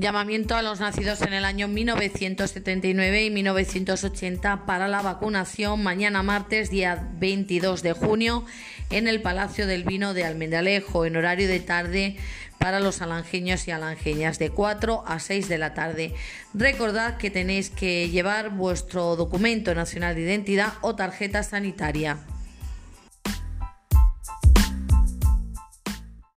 Llamamiento a los nacidos en el año 1979 y 1980 para la vacunación mañana martes día 22 de junio en el Palacio del Vino de Almendalejo en horario de tarde para los alangeños y alangeñas de 4 a 6 de la tarde. Recordad que tenéis que llevar vuestro documento nacional de identidad o tarjeta sanitaria.